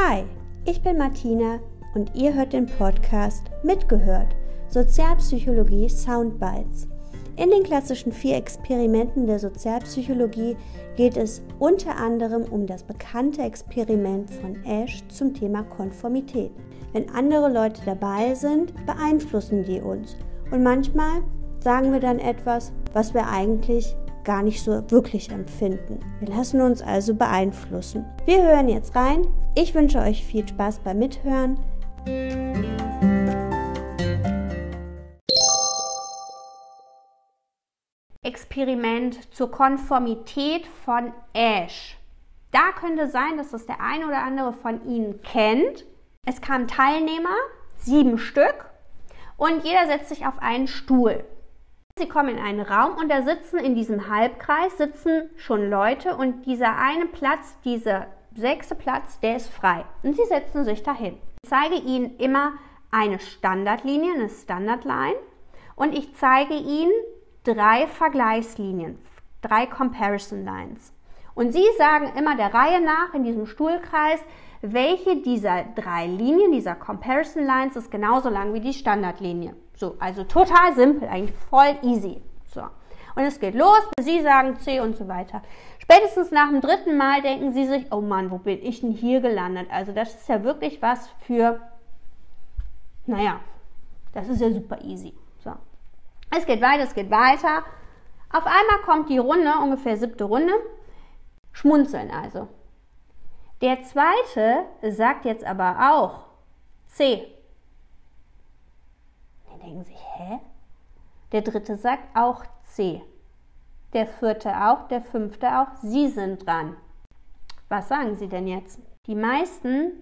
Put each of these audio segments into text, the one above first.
Hi, ich bin Martina und ihr hört den Podcast Mitgehört Sozialpsychologie Soundbites. In den klassischen vier Experimenten der Sozialpsychologie geht es unter anderem um das bekannte Experiment von Ash zum Thema Konformität. Wenn andere Leute dabei sind, beeinflussen die uns. Und manchmal sagen wir dann etwas, was wir eigentlich gar nicht so wirklich empfinden. Wir lassen uns also beeinflussen. Wir hören jetzt rein. Ich wünsche euch viel Spaß beim Mithören. Experiment zur Konformität von Ash. Da könnte sein, dass das der eine oder andere von Ihnen kennt. Es kamen Teilnehmer, sieben Stück, und jeder setzt sich auf einen Stuhl. Sie kommen in einen Raum und da sitzen in diesem Halbkreis sitzen schon Leute und dieser eine Platz, dieser sechste Platz, der ist frei. Und sie setzen sich dahin. Ich zeige Ihnen immer eine Standardlinie, eine Standardline und ich zeige Ihnen drei Vergleichslinien, drei Comparison Lines. Und Sie sagen immer der Reihe nach in diesem Stuhlkreis, welche dieser drei Linien, dieser Comparison Lines, ist genauso lang wie die Standardlinie. So, also total simpel, eigentlich voll easy. So. Und es geht los, Sie sagen C und so weiter. Spätestens nach dem dritten Mal denken Sie sich, oh Mann, wo bin ich denn hier gelandet? Also das ist ja wirklich was für, naja, das ist ja super easy. So. Es geht weiter, es geht weiter. Auf einmal kommt die Runde, ungefähr siebte Runde. Schmunzeln also. Der zweite sagt jetzt aber auch C denken sich, hä? Der dritte sagt auch C. Der vierte auch, der fünfte auch. Sie sind dran. Was sagen Sie denn jetzt? Die meisten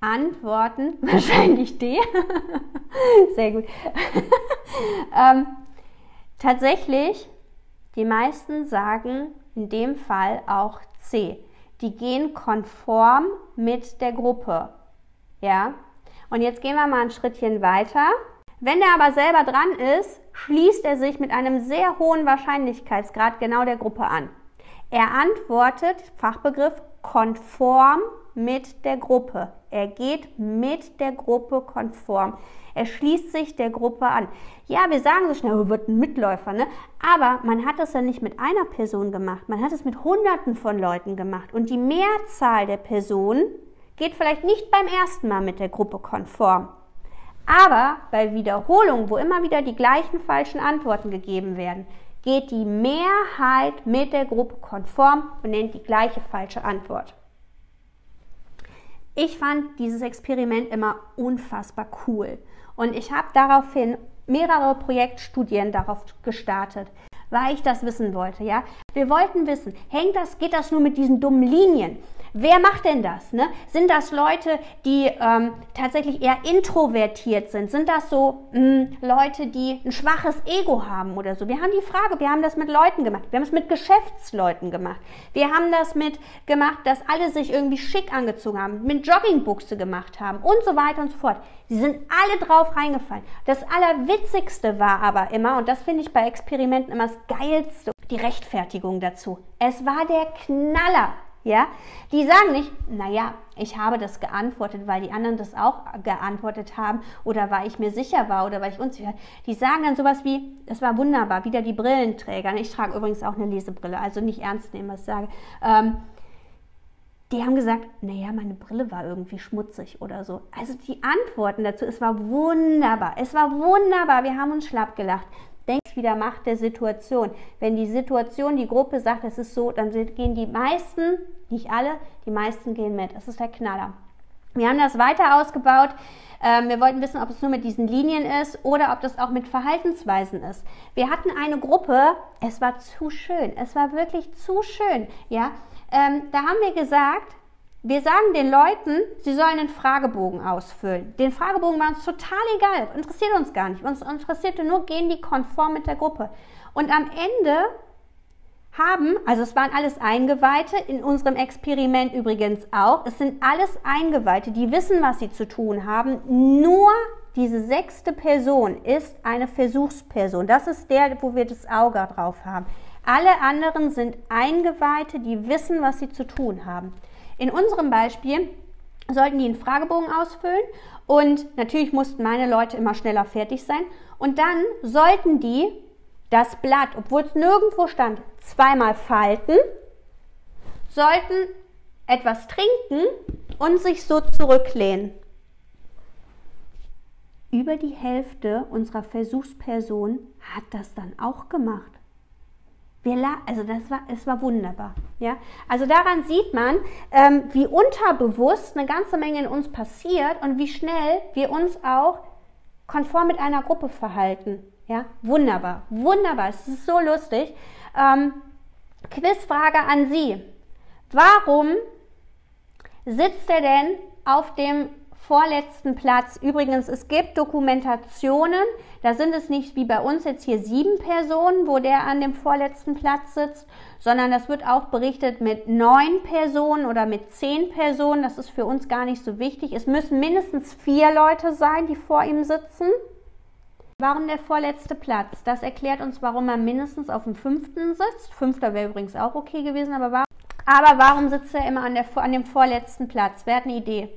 antworten wahrscheinlich D. Sehr gut. ähm, tatsächlich, die meisten sagen in dem Fall auch C. Die gehen konform mit der Gruppe. Ja? Und jetzt gehen wir mal ein Schrittchen weiter. Wenn er aber selber dran ist, schließt er sich mit einem sehr hohen Wahrscheinlichkeitsgrad genau der Gruppe an. Er antwortet, Fachbegriff, konform mit der Gruppe. Er geht mit der Gruppe konform. Er schließt sich der Gruppe an. Ja, wir sagen so schnell, oh, wird ein Mitläufer, ne? Aber man hat es ja nicht mit einer Person gemacht. Man hat es mit Hunderten von Leuten gemacht. Und die Mehrzahl der Personen geht vielleicht nicht beim ersten Mal mit der Gruppe konform. Aber bei Wiederholungen, wo immer wieder die gleichen falschen Antworten gegeben werden, geht die Mehrheit mit der Gruppe konform und nennt die gleiche falsche Antwort. Ich fand dieses Experiment immer unfassbar cool und ich habe daraufhin mehrere Projektstudien darauf gestartet weil ich das wissen wollte, ja. Wir wollten wissen, hängt das, geht das nur mit diesen dummen Linien? Wer macht denn das? Ne? Sind das Leute, die ähm, tatsächlich eher introvertiert sind? Sind das so mh, hm, Leute, die ein schwaches Ego haben oder so? Wir haben die Frage, wir haben das mit Leuten gemacht. Wir haben es mit Geschäftsleuten gemacht. Wir haben das mit gemacht, dass alle sich irgendwie schick angezogen haben, mit Joggingbuchse gemacht haben und so weiter und so fort. Sie sind alle drauf reingefallen. Das Allerwitzigste war aber immer, und das finde ich bei Experimenten immer das Geilste, die Rechtfertigung dazu. Es war der Knaller. Ja, die sagen nicht, naja, ich habe das geantwortet, weil die anderen das auch geantwortet haben oder weil ich mir sicher war oder weil ich unsicher war. Die sagen dann sowas wie, es war wunderbar, wieder die Brillenträger. Ich trage übrigens auch eine Lesebrille, also nicht ernst nehmen, was ich sage. Ähm, die haben gesagt, naja, meine Brille war irgendwie schmutzig oder so. Also die Antworten dazu, es war wunderbar. Es war wunderbar. Wir haben uns schlapp gelacht. Wieder Macht der Situation. Wenn die Situation, die Gruppe sagt, es ist so, dann gehen die meisten, nicht alle, die meisten gehen mit. Das ist der Knaller. Wir haben das weiter ausgebaut. Ähm, wir wollten wissen, ob es nur mit diesen Linien ist oder ob das auch mit Verhaltensweisen ist. Wir hatten eine Gruppe, es war zu schön, es war wirklich zu schön. Ja, ähm, da haben wir gesagt, wir sagen den Leuten, sie sollen einen Fragebogen ausfüllen. Den Fragebogen war uns total egal, interessiert uns gar nicht. Uns interessierte nur, gehen die konform mit der Gruppe. Und am Ende haben, also es waren alles Eingeweihte, in unserem Experiment übrigens auch, es sind alles Eingeweihte, die wissen, was sie zu tun haben. Nur diese sechste Person ist eine Versuchsperson. Das ist der, wo wir das Auge drauf haben. Alle anderen sind Eingeweihte, die wissen, was sie zu tun haben. In unserem Beispiel sollten die einen Fragebogen ausfüllen und natürlich mussten meine Leute immer schneller fertig sein. Und dann sollten die das Blatt, obwohl es nirgendwo stand, zweimal falten, sollten etwas trinken und sich so zurücklehnen. Über die Hälfte unserer Versuchspersonen hat das dann auch gemacht. Wir also das war, es war wunderbar. Ja? Also daran sieht man, ähm, wie unterbewusst eine ganze Menge in uns passiert und wie schnell wir uns auch konform mit einer Gruppe verhalten. Ja? Wunderbar, wunderbar. Es ist so lustig. Ähm, Quizfrage an Sie. Warum sitzt er denn auf dem vorletzten Platz. Übrigens, es gibt Dokumentationen, da sind es nicht wie bei uns jetzt hier sieben Personen, wo der an dem vorletzten Platz sitzt, sondern das wird auch berichtet mit neun Personen oder mit zehn Personen. Das ist für uns gar nicht so wichtig. Es müssen mindestens vier Leute sein, die vor ihm sitzen. Warum der vorletzte Platz? Das erklärt uns, warum er mindestens auf dem fünften sitzt. Fünfter wäre übrigens auch okay gewesen, aber warum, aber warum sitzt er immer an, der, an dem vorletzten Platz? Wer hat eine Idee?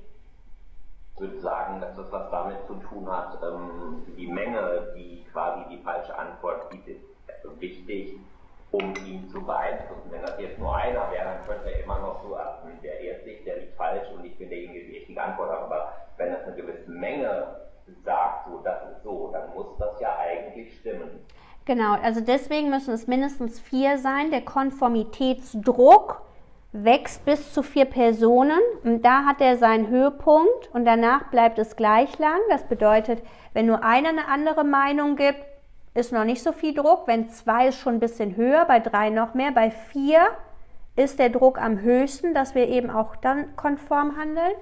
Würde sagen, dass das was damit zu tun hat, ähm, die Menge, die quasi die falsche Antwort ist wichtig, um ihn zu beeinflussen. Wenn das jetzt nur einer wäre, dann könnte er immer noch so, der irrt sich, der liegt falsch und ich bin derjenige, die richtige Antwort hat. Aber wenn das eine gewisse Menge sagt, so, das ist so, dann muss das ja eigentlich stimmen. Genau, also deswegen müssen es mindestens vier sein. Der Konformitätsdruck wächst bis zu vier Personen und da hat er seinen Höhepunkt und danach bleibt es gleich lang. Das bedeutet, wenn nur einer eine andere Meinung gibt, ist noch nicht so viel Druck. Wenn zwei ist schon ein bisschen höher, bei drei noch mehr, bei vier ist der Druck am höchsten, dass wir eben auch dann konform handeln.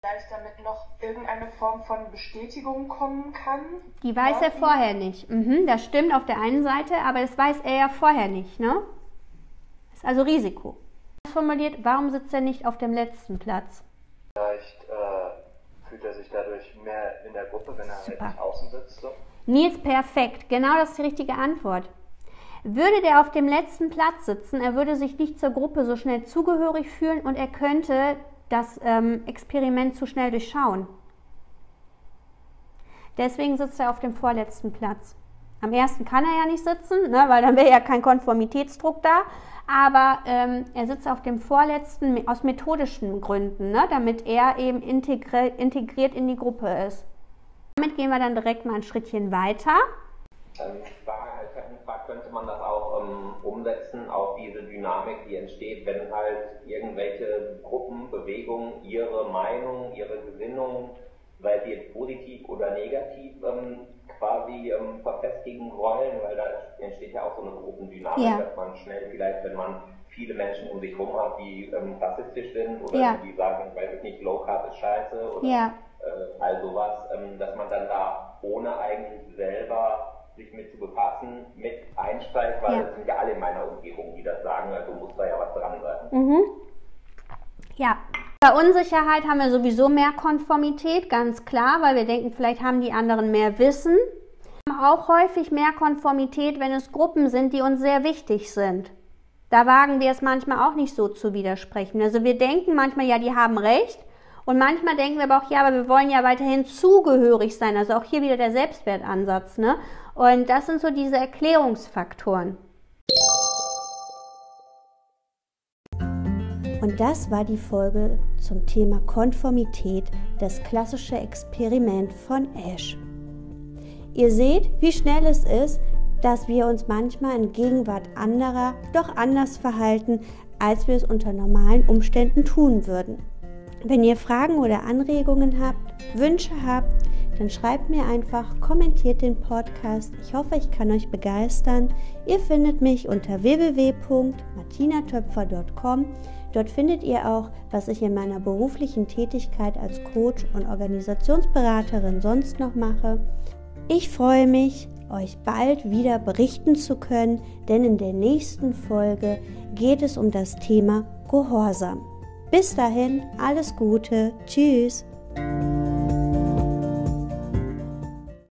Vielleicht damit noch irgendeine Form von Bestätigung kommen kann? Die weiß er vorher nicht. Mhm, das stimmt auf der einen Seite, aber das weiß er ja vorher nicht. Ne? Das ist also Risiko formuliert, warum sitzt er nicht auf dem letzten Platz? Vielleicht äh, fühlt er sich dadurch mehr in der Gruppe, wenn er halt Super. halt außen sitzt. So. Nils, perfekt. Genau das ist die richtige Antwort. Würde der auf dem letzten Platz sitzen, er würde sich nicht zur Gruppe so schnell zugehörig fühlen und er könnte das ähm, Experiment zu schnell durchschauen. Deswegen sitzt er auf dem vorletzten Platz. Am ersten kann er ja nicht sitzen, ne, weil dann wäre ja kein Konformitätsdruck da aber ähm, er sitzt auf dem vorletzten aus methodischen Gründen, ne, damit er eben integri integriert in die Gruppe ist. Damit gehen wir dann direkt mal ein Schrittchen weiter. Ähm, könnte man das auch ähm, umsetzen auf diese Dynamik, die entsteht, wenn halt irgendwelche Gruppen, Bewegungen ihre Meinung, ihre Gesinnung, sei sie jetzt positiv oder negativ, ähm, quasi ähm, verfestigen wollen, weil da entsteht ja auch so eine Gruppendynamik, ja. dass man schnell vielleicht, wenn man viele Menschen um sich herum hat, die ähm, rassistisch sind oder ja. die sagen, weiß ich nicht, Low Carb ist scheiße oder ja. äh, all sowas, ähm, dass man dann da ohne eigentlich selber sich mit zu befassen, mit einsteigt, weil ja. das sind ja alle in meiner Umgebung, die das sagen, also muss da ja was dran sein. Mhm. Ja, bei Unsicherheit haben wir sowieso mehr Konformität, ganz klar, weil wir denken, vielleicht haben die anderen mehr Wissen. Wir haben auch häufig mehr Konformität, wenn es Gruppen sind, die uns sehr wichtig sind. Da wagen wir es manchmal auch nicht so zu widersprechen. Also wir denken manchmal, ja, die haben recht. Und manchmal denken wir aber auch, ja, aber wir wollen ja weiterhin zugehörig sein. Also auch hier wieder der Selbstwertansatz. Ne? Und das sind so diese Erklärungsfaktoren. Und das war die Folge zum Thema Konformität, das klassische Experiment von Ash. Ihr seht, wie schnell es ist, dass wir uns manchmal in Gegenwart anderer doch anders verhalten, als wir es unter normalen Umständen tun würden. Wenn ihr Fragen oder Anregungen habt, Wünsche habt, dann schreibt mir einfach, kommentiert den Podcast. Ich hoffe, ich kann euch begeistern. Ihr findet mich unter www.martinatöpfer.com Dort findet ihr auch, was ich in meiner beruflichen Tätigkeit als Coach und Organisationsberaterin sonst noch mache. Ich freue mich, euch bald wieder berichten zu können, denn in der nächsten Folge geht es um das Thema Gehorsam. Bis dahin, alles Gute, tschüss.